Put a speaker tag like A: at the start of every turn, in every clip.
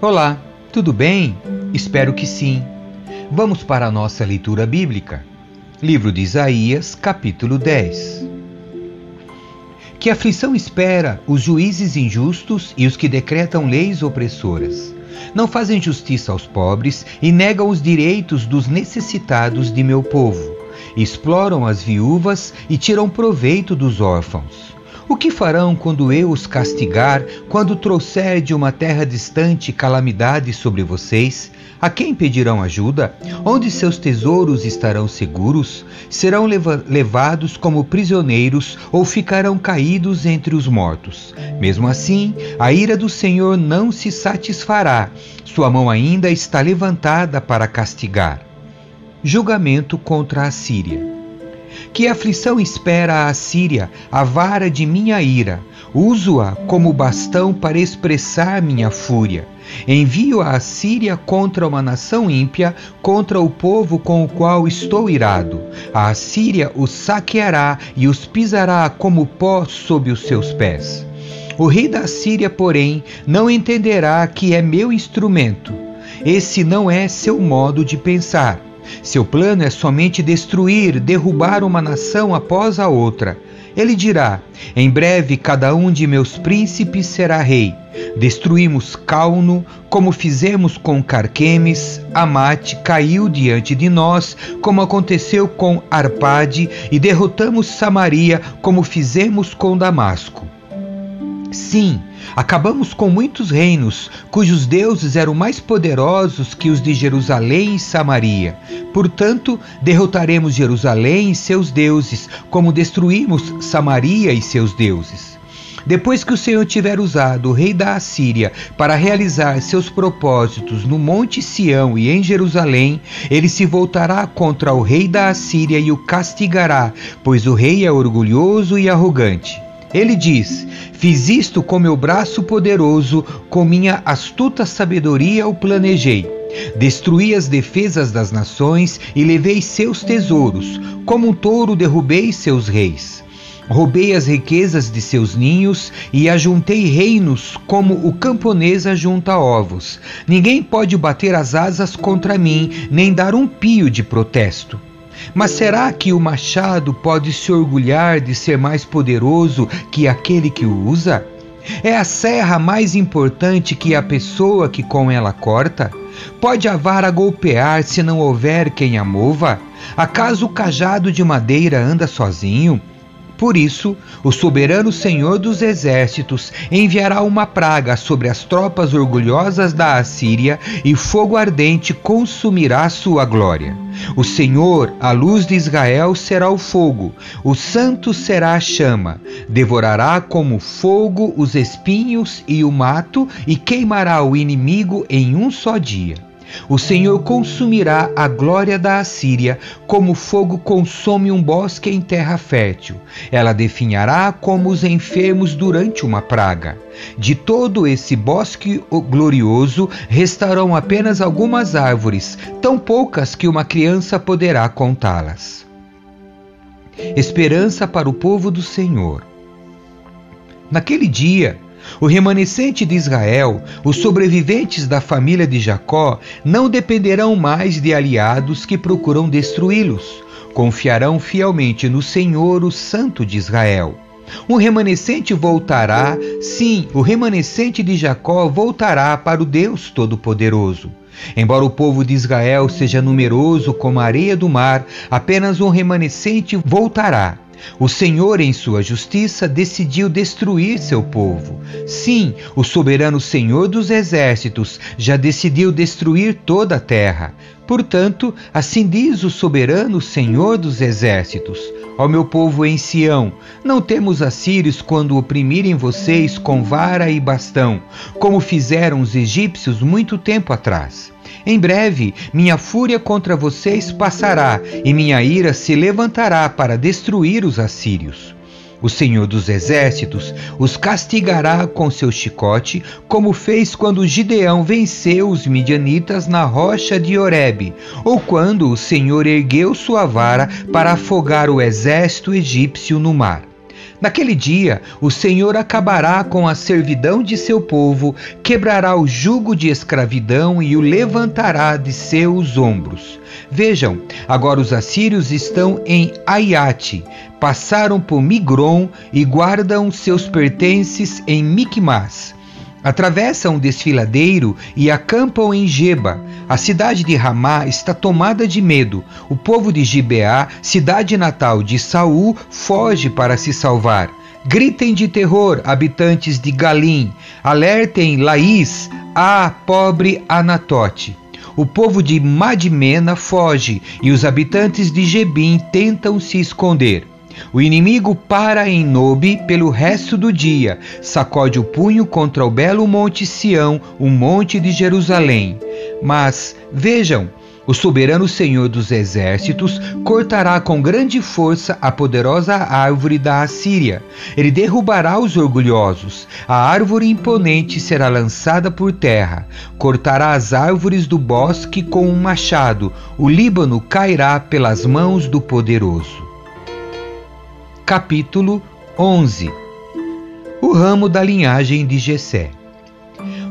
A: Olá, tudo bem? Espero que sim. Vamos para a nossa leitura bíblica. Livro de Isaías, capítulo 10. Que aflição espera os juízes injustos e os que decretam leis opressoras. Não fazem justiça aos pobres e negam os direitos dos necessitados de meu povo. Exploram as viúvas e tiram proveito dos órfãos. O que farão quando eu os castigar, quando trouxer de uma terra distante calamidade sobre vocês? A quem pedirão ajuda? Onde seus tesouros estarão seguros? Serão leva levados como prisioneiros ou ficarão caídos entre os mortos? Mesmo assim, a ira do Senhor não se satisfará, sua mão ainda está levantada para castigar. Julgamento contra a Síria. Que aflição espera a Síria, a vara de minha ira? Uso-a como bastão para expressar minha fúria. Envio a Síria contra uma nação ímpia, contra o povo com o qual estou irado. A Assíria os saqueará e os pisará como pó sob os seus pés. O rei da Síria, porém, não entenderá que é meu instrumento. Esse não é seu modo de pensar. Seu plano é somente destruir, derrubar uma nação após a outra. Ele dirá: Em breve cada um de meus príncipes será rei. Destruímos Cauno, como fizemos com Carquemes, Amate caiu diante de nós, como aconteceu com Arpade, e derrotamos Samaria, como fizemos com Damasco. Sim, acabamos com muitos reinos, cujos deuses eram mais poderosos que os de Jerusalém e Samaria. Portanto, derrotaremos Jerusalém e seus deuses, como destruímos Samaria e seus deuses. Depois que o Senhor tiver usado o rei da Assíria para realizar seus propósitos no Monte Sião e em Jerusalém, ele se voltará contra o rei da Assíria e o castigará, pois o rei é orgulhoso e arrogante. Ele diz: Fiz isto com meu braço poderoso, com minha astuta sabedoria o planejei. Destruí as defesas das nações e levei seus tesouros, como um touro derrubei seus reis. Roubei as riquezas de seus ninhos e ajuntei reinos como o camponês ajunta ovos. Ninguém pode bater as asas contra mim, nem dar um pio de protesto. Mas será que o machado pode se orgulhar de ser mais poderoso que aquele que o usa? É a serra mais importante que a pessoa que com ela corta? Pode a vara golpear se não houver quem a mova? Acaso o cajado de madeira anda sozinho? Por isso, o soberano Senhor dos exércitos enviará uma praga sobre as tropas orgulhosas da Assíria e fogo ardente consumirá sua glória. O Senhor, a luz de Israel, será o fogo, o santo será a chama, devorará como fogo os espinhos e o mato e queimará o inimigo em um só dia. O Senhor consumirá a glória da Assíria, como fogo consome um bosque em terra fértil. Ela definhará como os enfermos durante uma praga. De todo esse bosque glorioso restarão apenas algumas árvores, tão poucas que uma criança poderá contá-las. Esperança para o povo do Senhor. Naquele dia, o remanescente de Israel, os sobreviventes da família de Jacó, não dependerão mais de aliados que procuram destruí-los. Confiarão fielmente no Senhor, o Santo de Israel. Um remanescente voltará, sim, o remanescente de Jacó voltará para o Deus Todo-Poderoso. Embora o povo de Israel seja numeroso como a areia do mar, apenas um remanescente voltará o Senhor, em sua justiça, decidiu destruir seu povo. Sim, o soberano Senhor dos exércitos já decidiu destruir toda a terra. Portanto, assim diz o soberano Senhor dos exércitos: Ó meu povo em Sião, não temos assírios quando oprimirem vocês com vara e bastão, como fizeram os egípcios muito tempo atrás. Em breve, minha fúria contra vocês passará, e minha ira se levantará para destruir os assírios. O Senhor dos Exércitos os castigará com seu chicote, como fez quando Gideão venceu os midianitas na rocha de Horebe, ou quando o Senhor ergueu sua vara para afogar o exército egípcio no mar. Naquele dia, o Senhor acabará com a servidão de seu povo, quebrará o jugo de escravidão e o levantará de seus ombros. Vejam, agora os assírios estão em Aiate, passaram por Migron e guardam seus pertences em Micmas. Atravessam o desfiladeiro e acampam em Geba. A cidade de Ramá está tomada de medo. O povo de Gibeá, cidade natal de Saul, foge para se salvar. Gritem de terror, habitantes de Galim. Alertem Laís, ah, pobre Anatote. O povo de Madmena foge e os habitantes de Gebim tentam se esconder. O inimigo para em Nobe pelo resto do dia, sacode o punho contra o belo monte Sião, o monte de Jerusalém. Mas, vejam, o soberano Senhor dos exércitos cortará com grande força a poderosa árvore da Assíria. Ele derrubará os orgulhosos. A árvore imponente será lançada por terra. Cortará as árvores do bosque com um machado. O Líbano cairá pelas mãos do poderoso capítulo 11 O ramo da linhagem de Jessé.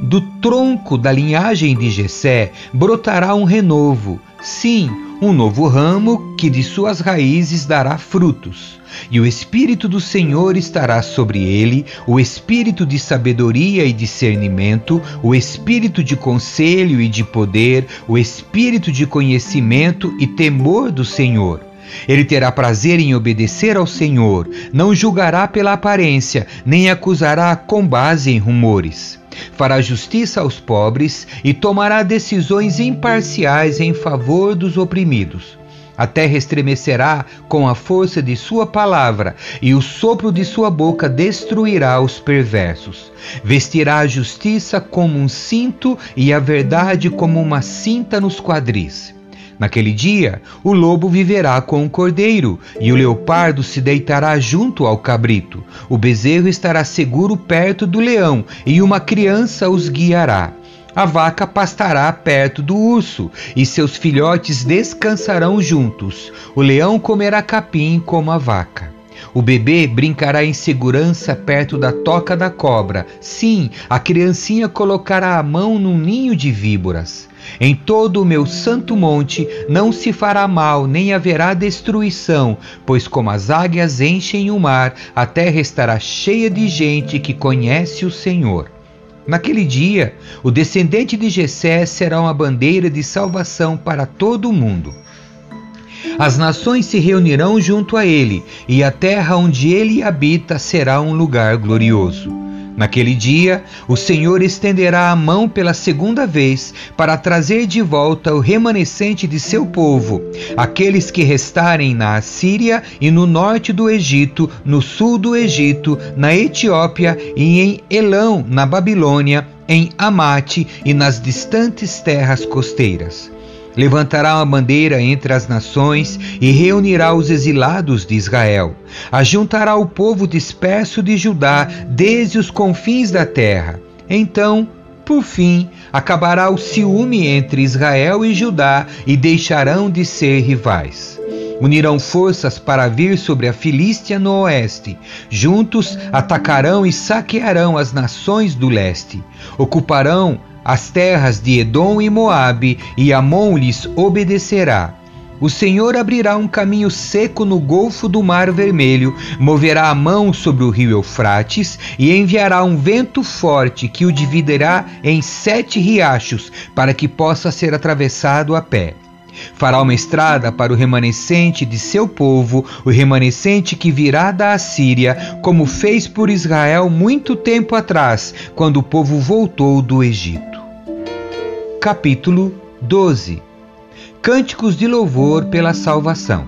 A: Do tronco da linhagem de Jessé brotará um renovo, sim, um novo ramo que de suas raízes dará frutos. E o Espírito do Senhor estará sobre ele, o Espírito de sabedoria e discernimento, o Espírito de conselho e de poder, o Espírito de conhecimento e temor do Senhor ele terá prazer em obedecer ao Senhor, não julgará pela aparência, nem acusará com base em rumores. Fará justiça aos pobres e tomará decisões imparciais em favor dos oprimidos. A terra estremecerá com a força de sua palavra, e o sopro de sua boca destruirá os perversos. Vestirá a justiça como um cinto e a verdade como uma cinta nos quadris. Naquele dia, o lobo viverá com o cordeiro, e o leopardo se deitará junto ao cabrito. O bezerro estará seguro perto do leão, e uma criança os guiará. A vaca pastará perto do urso, e seus filhotes descansarão juntos. O leão comerá capim como a vaca. O bebê brincará em segurança perto da toca da cobra. Sim, a criancinha colocará a mão num ninho de víboras. Em todo o meu santo monte não se fará mal, nem haverá destruição, pois como as águias enchem o mar, a terra estará cheia de gente que conhece o Senhor. Naquele dia, o descendente de Jessé será uma bandeira de salvação para todo o mundo. As nações se reunirão junto a ele, e a terra onde ele habita será um lugar glorioso. Naquele dia, o Senhor estenderá a mão pela segunda vez para trazer de volta o remanescente de seu povo, aqueles que restarem na Assíria e no norte do Egito, no sul do Egito, na Etiópia e em Elão, na Babilônia, em Amate e nas distantes terras costeiras. Levantará uma bandeira entre as nações e reunirá os exilados de Israel. Ajuntará o povo disperso de Judá desde os confins da terra. Então, por fim, acabará o ciúme entre Israel e Judá e deixarão de ser rivais. Unirão forças para vir sobre a Filístia no oeste. Juntos atacarão e saquearão as nações do leste. Ocuparão as terras de Edom e Moabe, e Amon lhes obedecerá. O Senhor abrirá um caminho seco no golfo do Mar Vermelho, moverá a mão sobre o rio Eufrates e enviará um vento forte que o dividirá em sete riachos, para que possa ser atravessado a pé. Fará uma estrada para o remanescente de seu povo, o remanescente que virá da Assíria, como fez por Israel muito tempo atrás, quando o povo voltou do Egito capítulo 12 Cânticos de louvor pela salvação.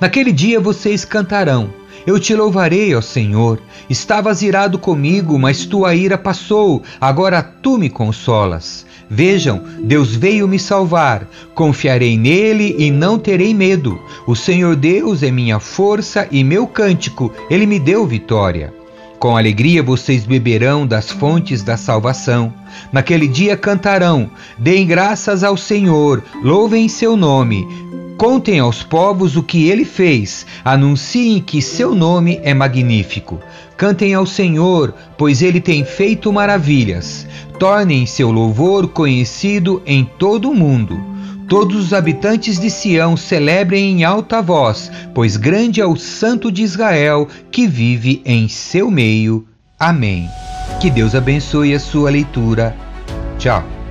A: Naquele dia vocês cantarão: Eu te louvarei, ó Senhor. Estavas irado comigo, mas tua ira passou, agora tu me consolas. Vejam, Deus veio me salvar. Confiarei nele e não terei medo. O Senhor Deus é minha força e meu cântico, ele me deu vitória. Com alegria vocês beberão das fontes da salvação. Naquele dia cantarão: Deem graças ao Senhor, louvem seu nome. Contem aos povos o que ele fez, anunciem que seu nome é magnífico. Cantem ao Senhor, pois ele tem feito maravilhas. Tornem seu louvor conhecido em todo o mundo. Todos os habitantes de Sião celebrem em alta voz, pois grande é o Santo de Israel que vive em seu meio. Amém. Que Deus abençoe a sua leitura. Tchau.